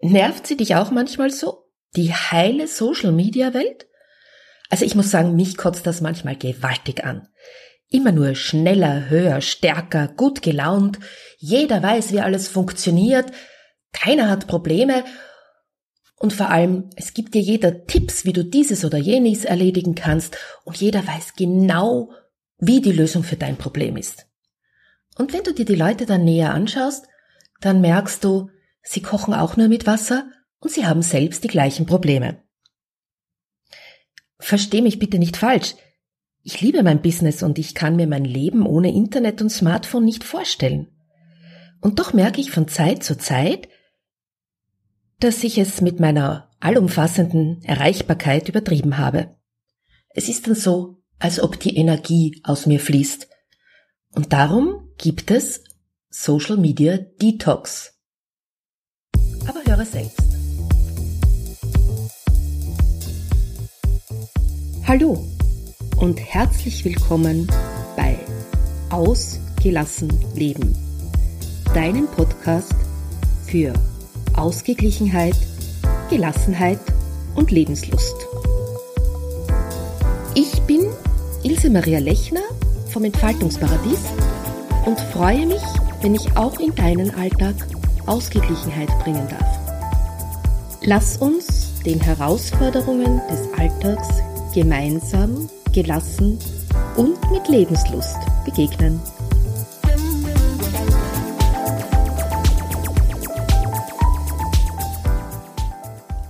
Nervt sie dich auch manchmal so? Die heile Social-Media-Welt? Also ich muss sagen, mich kotzt das manchmal gewaltig an. Immer nur schneller, höher, stärker, gut gelaunt. Jeder weiß, wie alles funktioniert. Keiner hat Probleme. Und vor allem, es gibt dir jeder Tipps, wie du dieses oder jenes erledigen kannst. Und jeder weiß genau, wie die Lösung für dein Problem ist. Und wenn du dir die Leute dann näher anschaust, dann merkst du, sie kochen auch nur mit Wasser und sie haben selbst die gleichen Probleme. Versteh mich bitte nicht falsch. Ich liebe mein Business und ich kann mir mein Leben ohne Internet und Smartphone nicht vorstellen. Und doch merke ich von Zeit zu Zeit, dass ich es mit meiner allumfassenden Erreichbarkeit übertrieben habe. Es ist dann so, als ob die Energie aus mir fließt. Und darum gibt es Social Media Detox. Höre selbst. Hallo und herzlich willkommen bei Ausgelassen Leben, deinem Podcast für Ausgeglichenheit, Gelassenheit und Lebenslust. Ich bin Ilse Maria Lechner vom Entfaltungsparadies und freue mich, wenn ich auch in deinen Alltag Ausgeglichenheit bringen darf. Lass uns den Herausforderungen des Alltags gemeinsam, gelassen und mit Lebenslust begegnen.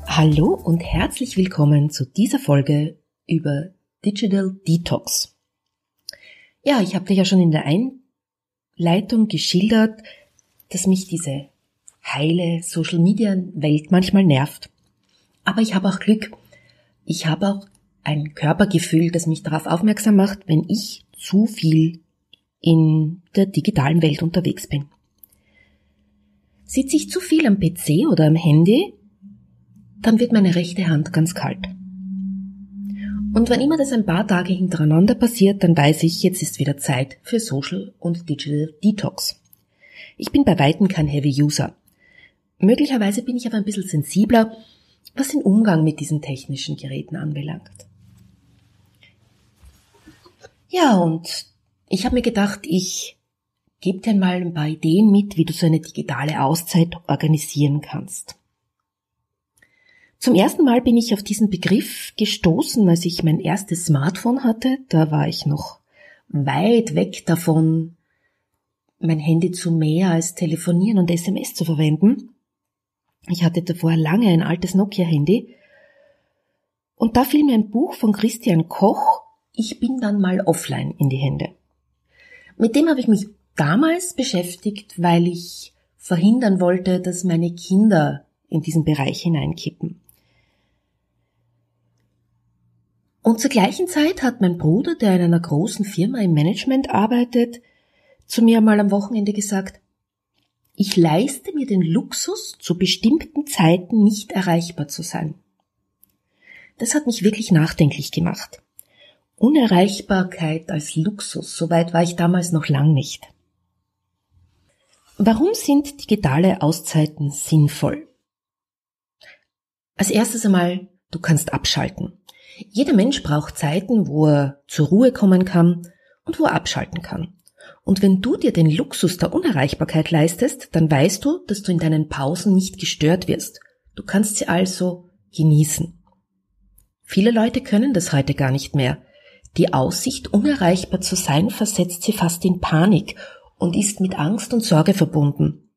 Hallo und herzlich willkommen zu dieser Folge über Digital Detox. Ja, ich habe dir ja schon in der Einleitung geschildert, dass mich diese heile Social Media Welt manchmal nervt. Aber ich habe auch Glück. Ich habe auch ein Körpergefühl, das mich darauf aufmerksam macht, wenn ich zu viel in der digitalen Welt unterwegs bin. Sitze ich zu viel am PC oder am Handy, dann wird meine rechte Hand ganz kalt. Und wenn immer das ein paar Tage hintereinander passiert, dann weiß ich, jetzt ist wieder Zeit für Social und Digital Detox. Ich bin bei Weitem kein Heavy User. Möglicherweise bin ich aber ein bisschen sensibler, was den Umgang mit diesen technischen Geräten anbelangt. Ja, und ich habe mir gedacht, ich gebe dir mal ein paar Ideen mit, wie du so eine digitale Auszeit organisieren kannst. Zum ersten Mal bin ich auf diesen Begriff gestoßen, als ich mein erstes Smartphone hatte. Da war ich noch weit weg davon, mein Handy zu mehr als telefonieren und SMS zu verwenden. Ich hatte davor lange ein altes Nokia-Handy. Und da fiel mir ein Buch von Christian Koch, Ich bin dann mal offline in die Hände. Mit dem habe ich mich damals beschäftigt, weil ich verhindern wollte, dass meine Kinder in diesen Bereich hineinkippen. Und zur gleichen Zeit hat mein Bruder, der in einer großen Firma im Management arbeitet, zu mir mal am Wochenende gesagt, ich leiste mir den Luxus, zu bestimmten Zeiten nicht erreichbar zu sein. Das hat mich wirklich nachdenklich gemacht. Unerreichbarkeit als Luxus, soweit war ich damals noch lang nicht. Warum sind digitale Auszeiten sinnvoll? Als erstes einmal, du kannst abschalten. Jeder Mensch braucht Zeiten, wo er zur Ruhe kommen kann und wo er abschalten kann. Und wenn du dir den Luxus der Unerreichbarkeit leistest, dann weißt du, dass du in deinen Pausen nicht gestört wirst. Du kannst sie also genießen. Viele Leute können das heute gar nicht mehr. Die Aussicht, unerreichbar zu sein, versetzt sie fast in Panik und ist mit Angst und Sorge verbunden.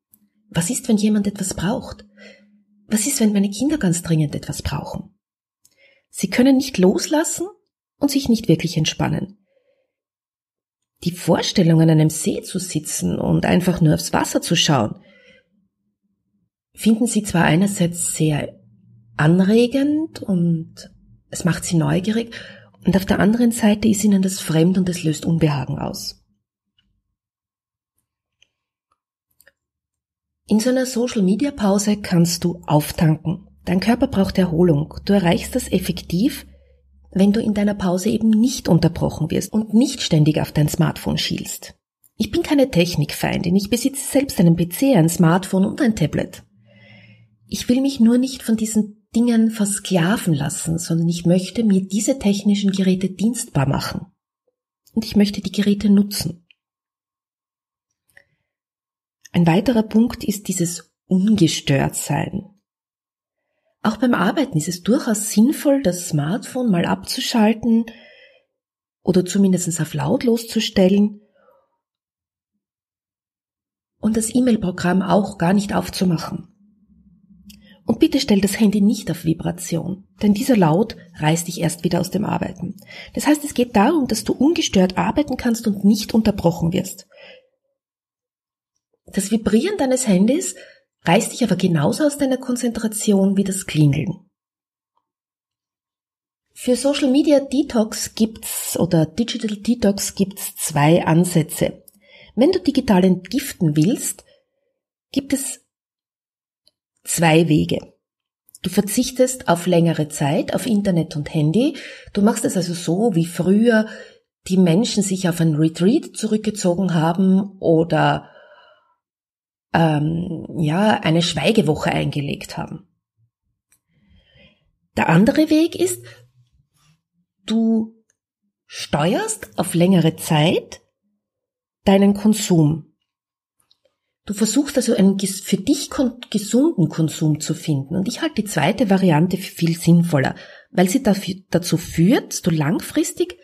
Was ist, wenn jemand etwas braucht? Was ist, wenn meine Kinder ganz dringend etwas brauchen? Sie können nicht loslassen und sich nicht wirklich entspannen. Die Vorstellung, an einem See zu sitzen und einfach nur aufs Wasser zu schauen, finden Sie zwar einerseits sehr anregend und es macht Sie neugierig, und auf der anderen Seite ist Ihnen das fremd und es löst Unbehagen aus. In so einer Social-Media-Pause kannst du auftanken. Dein Körper braucht Erholung. Du erreichst das effektiv, wenn du in deiner Pause eben nicht unterbrochen wirst und nicht ständig auf dein Smartphone schielst. Ich bin keine Technikfeindin, ich besitze selbst einen PC, ein Smartphone und ein Tablet. Ich will mich nur nicht von diesen Dingen versklaven lassen, sondern ich möchte mir diese technischen Geräte dienstbar machen. Und ich möchte die Geräte nutzen. Ein weiterer Punkt ist dieses Ungestörtsein. Auch beim Arbeiten ist es durchaus sinnvoll, das Smartphone mal abzuschalten oder zumindest auf lautlos zu stellen und das E-Mail-Programm auch gar nicht aufzumachen. Und bitte stell das Handy nicht auf Vibration, denn dieser Laut reißt dich erst wieder aus dem Arbeiten. Das heißt, es geht darum, dass du ungestört arbeiten kannst und nicht unterbrochen wirst. Das Vibrieren deines Handys reißt dich aber genauso aus deiner Konzentration wie das Klingeln. Für Social Media Detox gibt's oder Digital Detox gibt's zwei Ansätze. Wenn du digital entgiften willst, gibt es zwei Wege. Du verzichtest auf längere Zeit auf Internet und Handy. Du machst es also so, wie früher die Menschen sich auf ein Retreat zurückgezogen haben oder ähm, ja eine Schweigewoche eingelegt haben. Der andere Weg ist, du steuerst auf längere Zeit deinen Konsum. Du versuchst also einen für dich gesunden Konsum zu finden. Und ich halte die zweite Variante für viel sinnvoller, weil sie dazu führt, dass du langfristig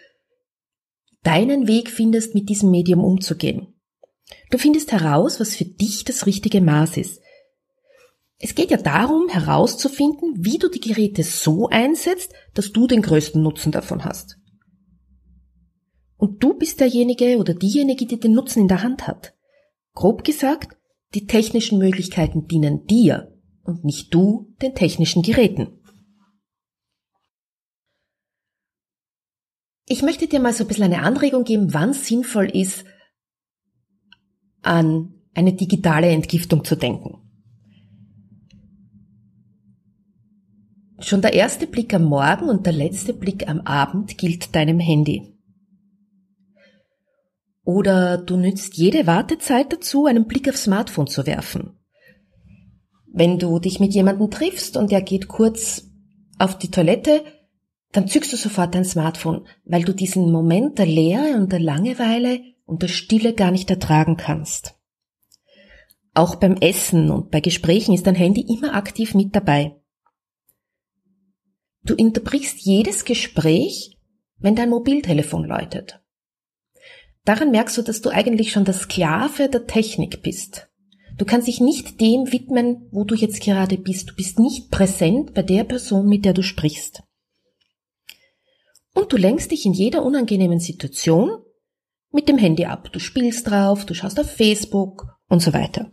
deinen Weg findest, mit diesem Medium umzugehen. Du findest heraus, was für dich das richtige Maß ist. Es geht ja darum, herauszufinden, wie du die Geräte so einsetzt, dass du den größten Nutzen davon hast. Und du bist derjenige oder diejenige, die den Nutzen in der Hand hat. Grob gesagt, die technischen Möglichkeiten dienen dir und nicht du den technischen Geräten. Ich möchte dir mal so ein bisschen eine Anregung geben, wann sinnvoll ist, an eine digitale Entgiftung zu denken. Schon der erste Blick am Morgen und der letzte Blick am Abend gilt deinem Handy. Oder du nützt jede Wartezeit dazu, einen Blick aufs Smartphone zu werfen. Wenn du dich mit jemandem triffst und er geht kurz auf die Toilette, dann zückst du sofort dein Smartphone, weil du diesen Moment der Leere und der Langeweile und der Stille gar nicht ertragen kannst. Auch beim Essen und bei Gesprächen ist dein Handy immer aktiv mit dabei. Du unterbrichst jedes Gespräch, wenn dein Mobiltelefon läutet. Daran merkst du, dass du eigentlich schon der Sklave der Technik bist. Du kannst dich nicht dem widmen, wo du jetzt gerade bist. Du bist nicht präsent bei der Person, mit der du sprichst. Und du lenkst dich in jeder unangenehmen Situation mit dem Handy ab. Du spielst drauf, du schaust auf Facebook und so weiter.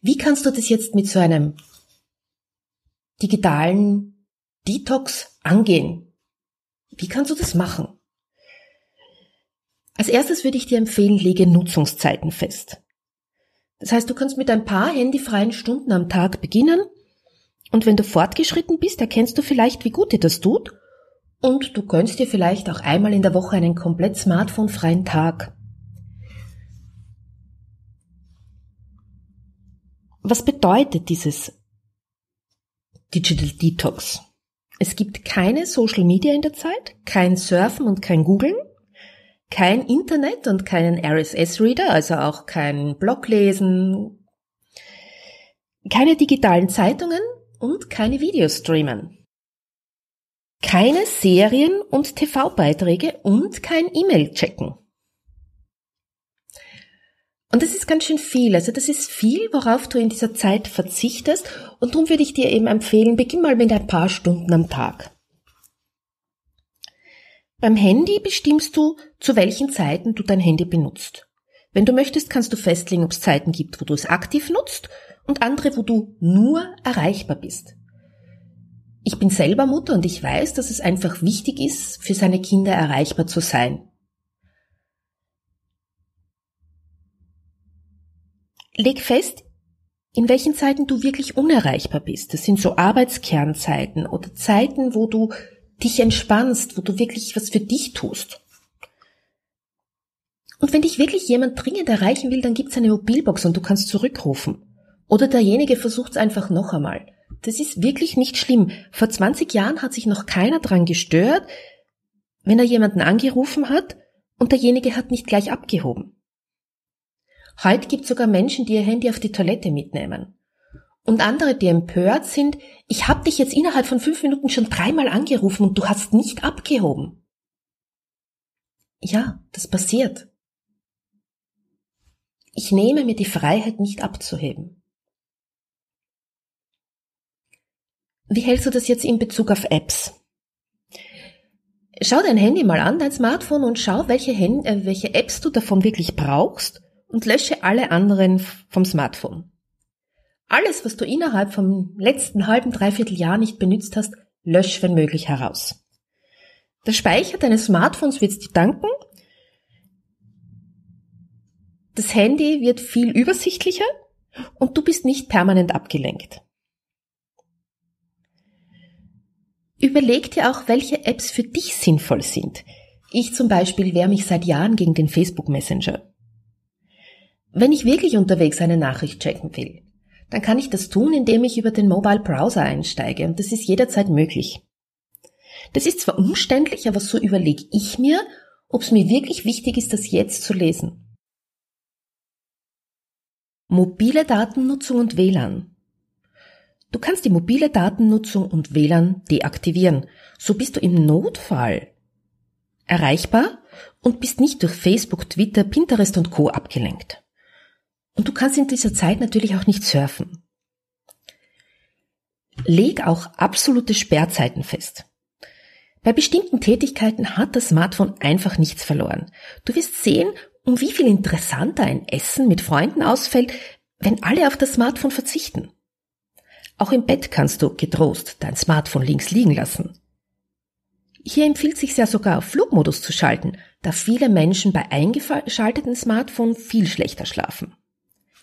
Wie kannst du das jetzt mit so einem digitalen Detox angehen? Wie kannst du das machen? Als erstes würde ich dir empfehlen, lege Nutzungszeiten fest. Das heißt, du kannst mit ein paar handyfreien Stunden am Tag beginnen und wenn du fortgeschritten bist, erkennst du vielleicht, wie gut dir das tut und du gönnst dir vielleicht auch einmal in der Woche einen komplett smartphonefreien Tag. Was bedeutet dieses Digital Detox? Es gibt keine Social Media in der Zeit, kein Surfen und kein Googlen, kein Internet und keinen RSS-Reader, also auch kein Bloglesen, keine digitalen Zeitungen und keine Videostreamen. Keine Serien und TV-Beiträge und kein E-Mail-Checken. Und das ist ganz schön viel. Also das ist viel, worauf du in dieser Zeit verzichtest. Und darum würde ich dir eben empfehlen, beginn mal mit ein paar Stunden am Tag. Beim Handy bestimmst du, zu welchen Zeiten du dein Handy benutzt. Wenn du möchtest, kannst du festlegen, ob es Zeiten gibt, wo du es aktiv nutzt und andere, wo du nur erreichbar bist. Ich bin selber Mutter und ich weiß, dass es einfach wichtig ist, für seine Kinder erreichbar zu sein. Leg fest, in welchen Zeiten du wirklich unerreichbar bist. Das sind so Arbeitskernzeiten oder Zeiten, wo du dich entspannst, wo du wirklich was für dich tust. Und wenn dich wirklich jemand dringend erreichen will, dann gibt's eine Mobilbox und du kannst zurückrufen. Oder derjenige versucht es einfach noch einmal. Das ist wirklich nicht schlimm. Vor 20 Jahren hat sich noch keiner dran gestört, wenn er jemanden angerufen hat und derjenige hat nicht gleich abgehoben. Heute gibt es sogar Menschen, die ihr Handy auf die Toilette mitnehmen. Und andere, die empört sind, ich habe dich jetzt innerhalb von fünf Minuten schon dreimal angerufen und du hast nicht abgehoben. Ja, das passiert. Ich nehme mir die Freiheit nicht abzuheben. Wie hältst du das jetzt in Bezug auf Apps? Schau dein Handy mal an, dein Smartphone und schau, welche, Hand, äh, welche Apps du davon wirklich brauchst und lösche alle anderen vom Smartphone. Alles, was du innerhalb vom letzten halben, dreiviertel Jahr nicht benutzt hast, lösch wenn möglich heraus. Der Speicher deines Smartphones wird dir danken. Das Handy wird viel übersichtlicher und du bist nicht permanent abgelenkt. Überleg dir auch, welche Apps für dich sinnvoll sind. Ich zum Beispiel wehre mich seit Jahren gegen den Facebook Messenger. Wenn ich wirklich unterwegs eine Nachricht checken will, dann kann ich das tun, indem ich über den Mobile Browser einsteige und das ist jederzeit möglich. Das ist zwar umständlich, aber so überlege ich mir, ob es mir wirklich wichtig ist, das jetzt zu lesen. Mobile Datennutzung und WLAN. Du kannst die mobile Datennutzung und WLAN deaktivieren. So bist du im Notfall erreichbar und bist nicht durch Facebook, Twitter, Pinterest und Co abgelenkt. Und du kannst in dieser Zeit natürlich auch nicht surfen. Leg auch absolute Sperrzeiten fest. Bei bestimmten Tätigkeiten hat das Smartphone einfach nichts verloren. Du wirst sehen, um wie viel interessanter ein Essen mit Freunden ausfällt, wenn alle auf das Smartphone verzichten. Auch im Bett kannst du getrost dein Smartphone links liegen lassen. Hier empfiehlt sich ja sogar auf Flugmodus zu schalten, da viele Menschen bei eingeschalteten Smartphone viel schlechter schlafen.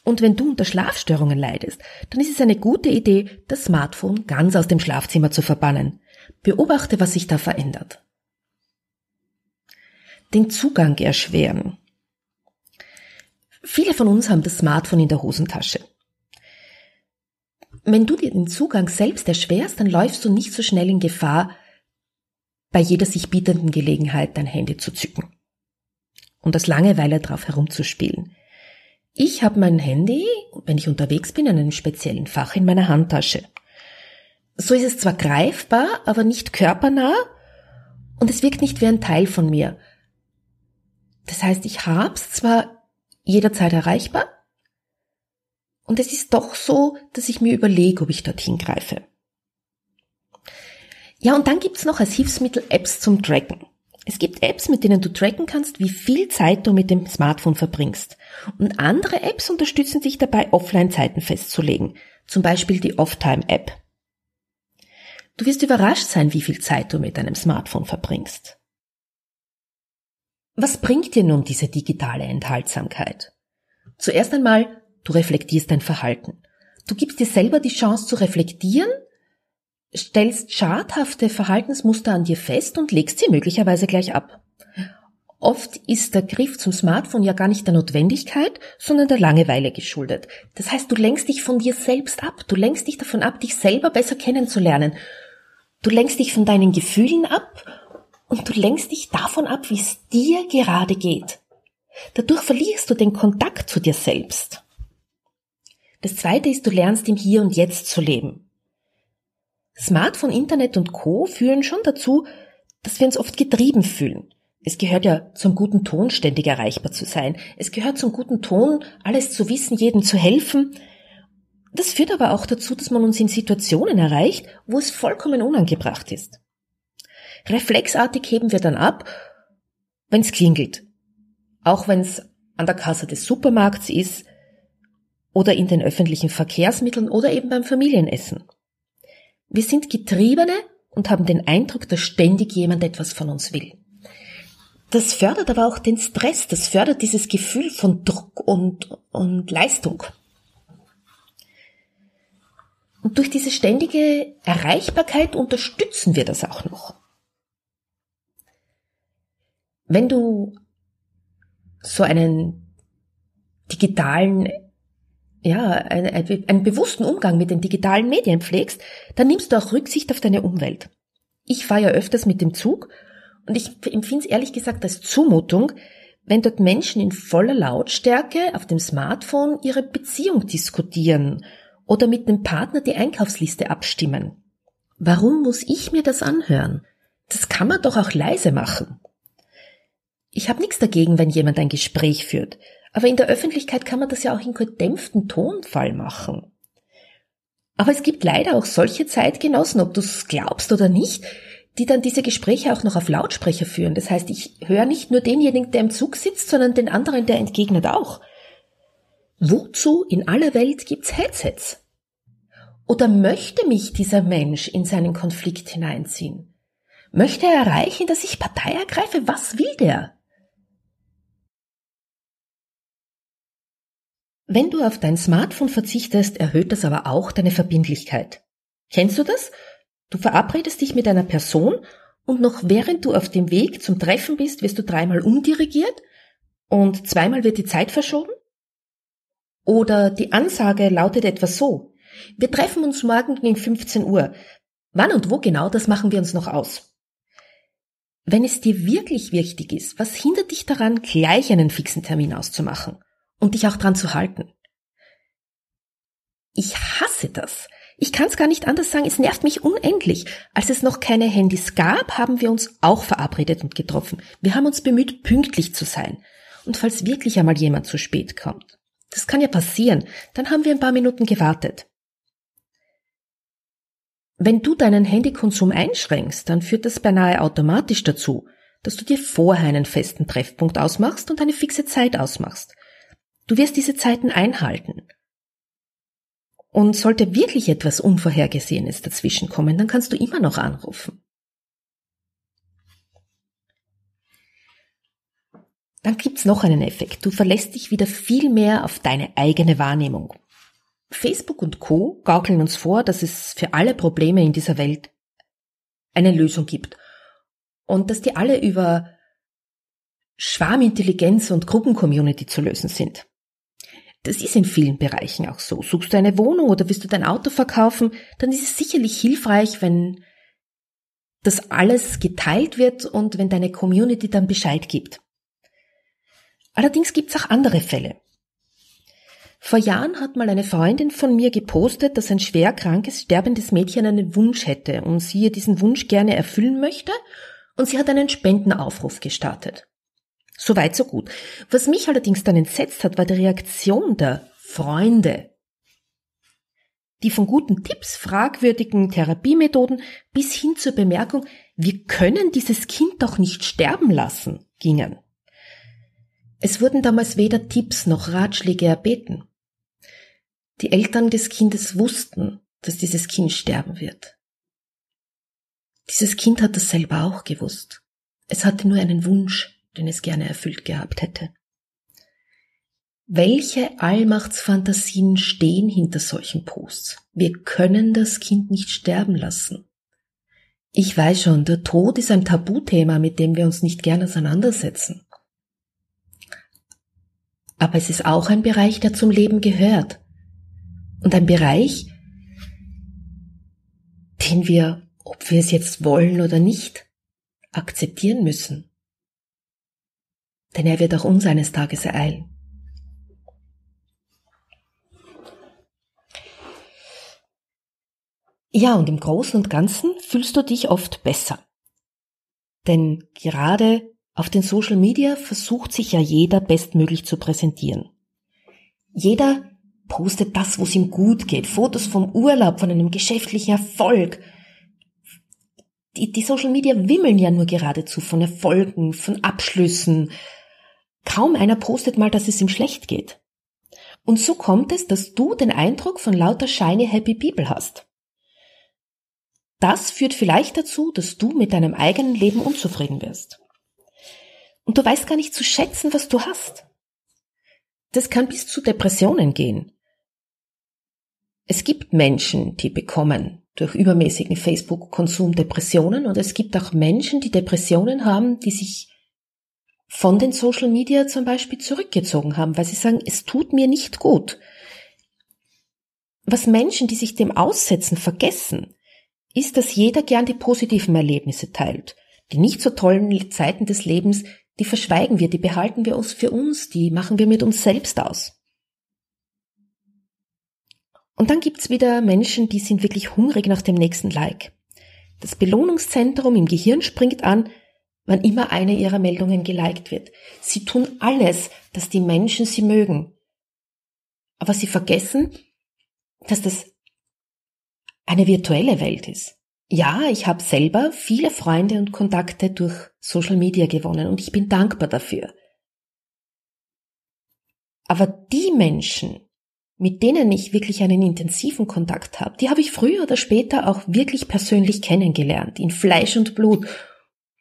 Und wenn du unter Schlafstörungen leidest, dann ist es eine gute Idee, das Smartphone ganz aus dem Schlafzimmer zu verbannen. Beobachte, was sich da verändert. Den Zugang erschweren. Viele von uns haben das Smartphone in der Hosentasche. Wenn du dir den Zugang selbst erschwerst, dann läufst du nicht so schnell in Gefahr, bei jeder sich bietenden Gelegenheit dein Handy zu zücken und das Langeweile drauf herumzuspielen. Ich habe mein Handy, wenn ich unterwegs bin, in einem speziellen Fach in meiner Handtasche. So ist es zwar greifbar, aber nicht körpernah und es wirkt nicht wie ein Teil von mir. Das heißt, ich hab's zwar jederzeit erreichbar und es ist doch so, dass ich mir überlege, ob ich dorthin greife. Ja, und dann gibt's noch als Hilfsmittel Apps zum Tracken. Es gibt Apps, mit denen du tracken kannst, wie viel Zeit du mit dem Smartphone verbringst. Und andere Apps unterstützen dich dabei, Offline-Zeiten festzulegen. Zum Beispiel die Off-Time-App. Du wirst überrascht sein, wie viel Zeit du mit deinem Smartphone verbringst. Was bringt dir nun diese digitale Enthaltsamkeit? Zuerst einmal, du reflektierst dein Verhalten. Du gibst dir selber die Chance zu reflektieren stellst schadhafte Verhaltensmuster an dir fest und legst sie möglicherweise gleich ab. Oft ist der Griff zum Smartphone ja gar nicht der Notwendigkeit, sondern der Langeweile geschuldet. Das heißt, du lenkst dich von dir selbst ab. Du lenkst dich davon ab, dich selber besser kennenzulernen. Du lenkst dich von deinen Gefühlen ab und du lenkst dich davon ab, wie es dir gerade geht. Dadurch verlierst du den Kontakt zu dir selbst. Das zweite ist, du lernst im Hier und Jetzt zu leben. Smartphone, Internet und Co. führen schon dazu, dass wir uns oft getrieben fühlen. Es gehört ja zum guten Ton, ständig erreichbar zu sein. Es gehört zum guten Ton, alles zu wissen, jedem zu helfen. Das führt aber auch dazu, dass man uns in Situationen erreicht, wo es vollkommen unangebracht ist. Reflexartig heben wir dann ab, wenn es klingelt. Auch wenn es an der Kasse des Supermarkts ist oder in den öffentlichen Verkehrsmitteln oder eben beim Familienessen. Wir sind Getriebene und haben den Eindruck, dass ständig jemand etwas von uns will. Das fördert aber auch den Stress, das fördert dieses Gefühl von Druck und, und Leistung. Und durch diese ständige Erreichbarkeit unterstützen wir das auch noch. Wenn du so einen digitalen ja, einen, einen bewussten Umgang mit den digitalen Medien pflegst, dann nimmst du auch Rücksicht auf deine Umwelt. Ich fahre ja öfters mit dem Zug und ich empfinde es ehrlich gesagt als Zumutung, wenn dort Menschen in voller Lautstärke auf dem Smartphone ihre Beziehung diskutieren oder mit dem Partner die Einkaufsliste abstimmen. Warum muss ich mir das anhören? Das kann man doch auch leise machen. Ich habe nichts dagegen, wenn jemand ein Gespräch führt, aber in der Öffentlichkeit kann man das ja auch in gedämpften Tonfall machen. Aber es gibt leider auch solche Zeitgenossen, ob du es glaubst oder nicht, die dann diese Gespräche auch noch auf Lautsprecher führen. Das heißt, ich höre nicht nur denjenigen, der im Zug sitzt, sondern den anderen, der entgegnet auch. Wozu in aller Welt gibt's Headsets? Oder möchte mich dieser Mensch in seinen Konflikt hineinziehen? Möchte er erreichen, dass ich Partei ergreife? Was will der? Wenn du auf dein Smartphone verzichtest, erhöht das aber auch deine Verbindlichkeit. Kennst du das? Du verabredest dich mit einer Person und noch während du auf dem Weg zum Treffen bist, wirst du dreimal umdirigiert und zweimal wird die Zeit verschoben? Oder die Ansage lautet etwas so. Wir treffen uns morgen gegen 15 Uhr. Wann und wo genau, das machen wir uns noch aus. Wenn es dir wirklich wichtig ist, was hindert dich daran, gleich einen fixen Termin auszumachen? Und dich auch dran zu halten. Ich hasse das. Ich kann es gar nicht anders sagen, es nervt mich unendlich. Als es noch keine Handys gab, haben wir uns auch verabredet und getroffen. Wir haben uns bemüht, pünktlich zu sein. Und falls wirklich einmal jemand zu spät kommt, das kann ja passieren, dann haben wir ein paar Minuten gewartet. Wenn du deinen Handykonsum einschränkst, dann führt das beinahe automatisch dazu, dass du dir vorher einen festen Treffpunkt ausmachst und eine fixe Zeit ausmachst. Du wirst diese Zeiten einhalten. Und sollte wirklich etwas Unvorhergesehenes dazwischenkommen, dann kannst du immer noch anrufen. Dann gibt's noch einen Effekt. Du verlässt dich wieder viel mehr auf deine eigene Wahrnehmung. Facebook und Co. gaukeln uns vor, dass es für alle Probleme in dieser Welt eine Lösung gibt. Und dass die alle über Schwarmintelligenz und Gruppencommunity zu lösen sind. Das ist in vielen Bereichen auch so. Suchst du eine Wohnung oder willst du dein Auto verkaufen, dann ist es sicherlich hilfreich, wenn das alles geteilt wird und wenn deine Community dann Bescheid gibt. Allerdings gibt's auch andere Fälle. Vor Jahren hat mal eine Freundin von mir gepostet, dass ein schwer krankes, sterbendes Mädchen einen Wunsch hätte und sie ihr diesen Wunsch gerne erfüllen möchte und sie hat einen Spendenaufruf gestartet. Soweit, so gut. Was mich allerdings dann entsetzt hat, war die Reaktion der Freunde. Die von guten Tipps, fragwürdigen Therapiemethoden bis hin zur Bemerkung, wir können dieses Kind doch nicht sterben lassen, gingen. Es wurden damals weder Tipps noch Ratschläge erbeten. Die Eltern des Kindes wussten, dass dieses Kind sterben wird. Dieses Kind hat das selber auch gewusst. Es hatte nur einen Wunsch, den es gerne erfüllt gehabt hätte. Welche Allmachtsfantasien stehen hinter solchen Posts? Wir können das Kind nicht sterben lassen. Ich weiß schon, der Tod ist ein Tabuthema, mit dem wir uns nicht gern auseinandersetzen. Aber es ist auch ein Bereich, der zum Leben gehört. Und ein Bereich, den wir, ob wir es jetzt wollen oder nicht, akzeptieren müssen denn er wird auch uns eines Tages ereilen. Ja, und im Großen und Ganzen fühlst du dich oft besser. Denn gerade auf den Social Media versucht sich ja jeder bestmöglich zu präsentieren. Jeder postet das, wo es ihm gut geht, Fotos vom Urlaub, von einem geschäftlichen Erfolg. Die, die Social Media wimmeln ja nur geradezu von Erfolgen, von Abschlüssen, Kaum einer postet mal, dass es ihm schlecht geht. Und so kommt es, dass du den Eindruck von lauter shiny happy people hast. Das führt vielleicht dazu, dass du mit deinem eigenen Leben unzufrieden wirst. Und du weißt gar nicht zu schätzen, was du hast. Das kann bis zu Depressionen gehen. Es gibt Menschen, die bekommen durch übermäßigen Facebook-Konsum Depressionen und es gibt auch Menschen, die Depressionen haben, die sich von den Social Media zum Beispiel zurückgezogen haben, weil sie sagen, es tut mir nicht gut. Was Menschen, die sich dem aussetzen, vergessen, ist, dass jeder gern die positiven Erlebnisse teilt. Die nicht so tollen Zeiten des Lebens, die verschweigen wir, die behalten wir uns für uns, die machen wir mit uns selbst aus. Und dann gibt's wieder Menschen, die sind wirklich hungrig nach dem nächsten Like. Das Belohnungszentrum im Gehirn springt an, wann immer eine ihrer Meldungen geliked wird. Sie tun alles, dass die Menschen sie mögen. Aber sie vergessen, dass das eine virtuelle Welt ist. Ja, ich habe selber viele Freunde und Kontakte durch Social Media gewonnen und ich bin dankbar dafür. Aber die Menschen, mit denen ich wirklich einen intensiven Kontakt habe, die habe ich früher oder später auch wirklich persönlich kennengelernt, in Fleisch und Blut.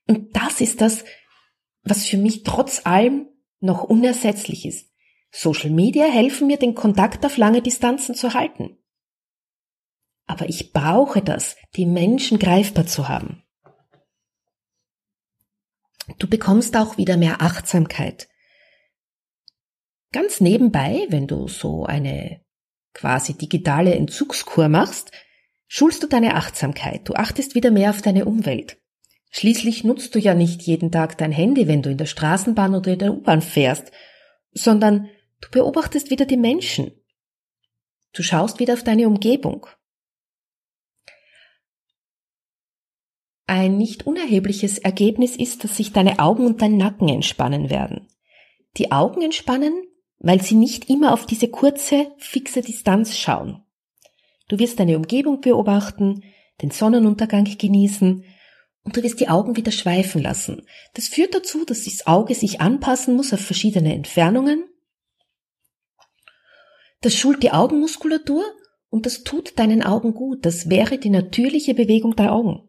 Und das ist das, was für mich trotz allem noch unersetzlich ist. Social Media helfen mir, den Kontakt auf lange Distanzen zu halten. Aber ich brauche das, die Menschen greifbar zu haben. Du bekommst auch wieder mehr Achtsamkeit. Ganz nebenbei, wenn du so eine quasi digitale Entzugskur machst, schulst du deine Achtsamkeit. Du achtest wieder mehr auf deine Umwelt. Schließlich nutzt du ja nicht jeden Tag dein Handy, wenn du in der Straßenbahn oder in der U-Bahn fährst, sondern du beobachtest wieder die Menschen. Du schaust wieder auf deine Umgebung. Ein nicht unerhebliches Ergebnis ist, dass sich deine Augen und dein Nacken entspannen werden. Die Augen entspannen, weil sie nicht immer auf diese kurze, fixe Distanz schauen. Du wirst deine Umgebung beobachten, den Sonnenuntergang genießen und du wirst die Augen wieder schweifen lassen. Das führt dazu, dass das Auge sich anpassen muss auf verschiedene Entfernungen. Das schult die Augenmuskulatur und das tut deinen Augen gut. Das wäre die natürliche Bewegung der Augen.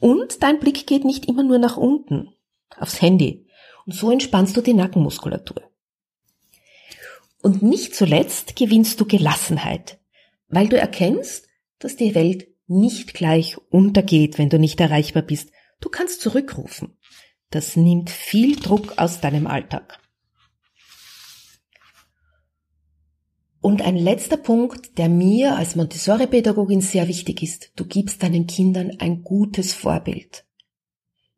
Und dein Blick geht nicht immer nur nach unten, aufs Handy. Und so entspannst du die Nackenmuskulatur. Und nicht zuletzt gewinnst du Gelassenheit, weil du erkennst, dass die Welt nicht gleich untergeht, wenn du nicht erreichbar bist. Du kannst zurückrufen. Das nimmt viel Druck aus deinem Alltag. Und ein letzter Punkt, der mir als Montessori-Pädagogin sehr wichtig ist. Du gibst deinen Kindern ein gutes Vorbild.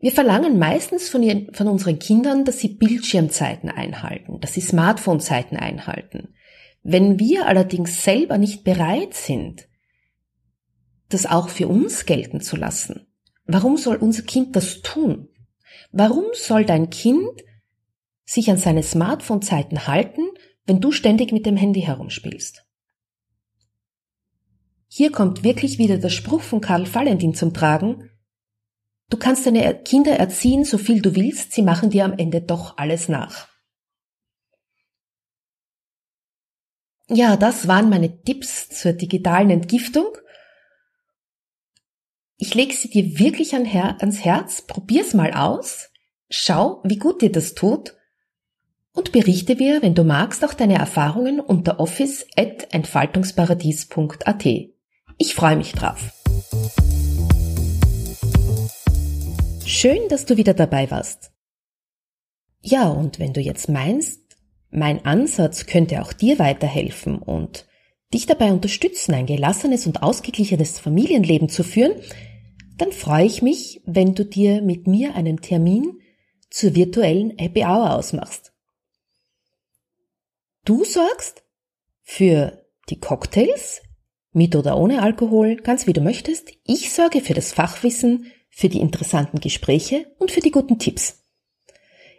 Wir verlangen meistens von, ihren, von unseren Kindern, dass sie Bildschirmzeiten einhalten, dass sie Smartphone-Zeiten einhalten. Wenn wir allerdings selber nicht bereit sind, das auch für uns gelten zu lassen, warum soll unser Kind das tun? Warum soll dein Kind sich an seine Smartphone-Zeiten halten wenn du ständig mit dem Handy herumspielst. Hier kommt wirklich wieder der Spruch von Karl Valentin zum Tragen. Du kannst deine Kinder erziehen, so viel du willst, sie machen dir am Ende doch alles nach. Ja, das waren meine Tipps zur digitalen Entgiftung. Ich lege sie dir wirklich ans Herz, probier's mal aus, schau, wie gut dir das tut und berichte mir, wenn du magst, auch deine Erfahrungen unter office.entfaltungsparadies.at. Ich freue mich drauf. Schön, dass du wieder dabei warst. Ja, und wenn du jetzt meinst, mein Ansatz könnte auch dir weiterhelfen und dich dabei unterstützen, ein gelassenes und ausgeglichenes Familienleben zu führen, dann freue ich mich, wenn du dir mit mir einen Termin zur virtuellen Happy Hour ausmachst. Du sorgst für die Cocktails, mit oder ohne Alkohol, ganz wie du möchtest. Ich sorge für das Fachwissen, für die interessanten Gespräche und für die guten Tipps.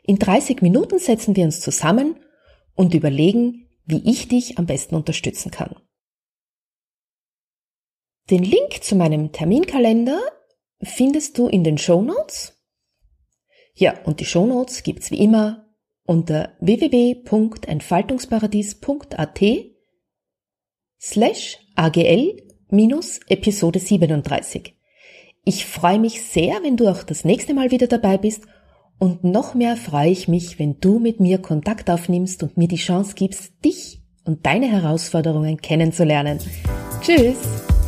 In 30 Minuten setzen wir uns zusammen und überlegen, wie ich dich am besten unterstützen kann. Den Link zu meinem Terminkalender findest du in den Show Notes. Ja, und die Show Notes gibt's wie immer unter www.entfaltungsparadies.at slash agl minus Episode 37. Ich freue mich sehr, wenn du auch das nächste Mal wieder dabei bist und noch mehr freue ich mich, wenn du mit mir Kontakt aufnimmst und mir die Chance gibst, dich und deine Herausforderungen kennenzulernen. Tschüss!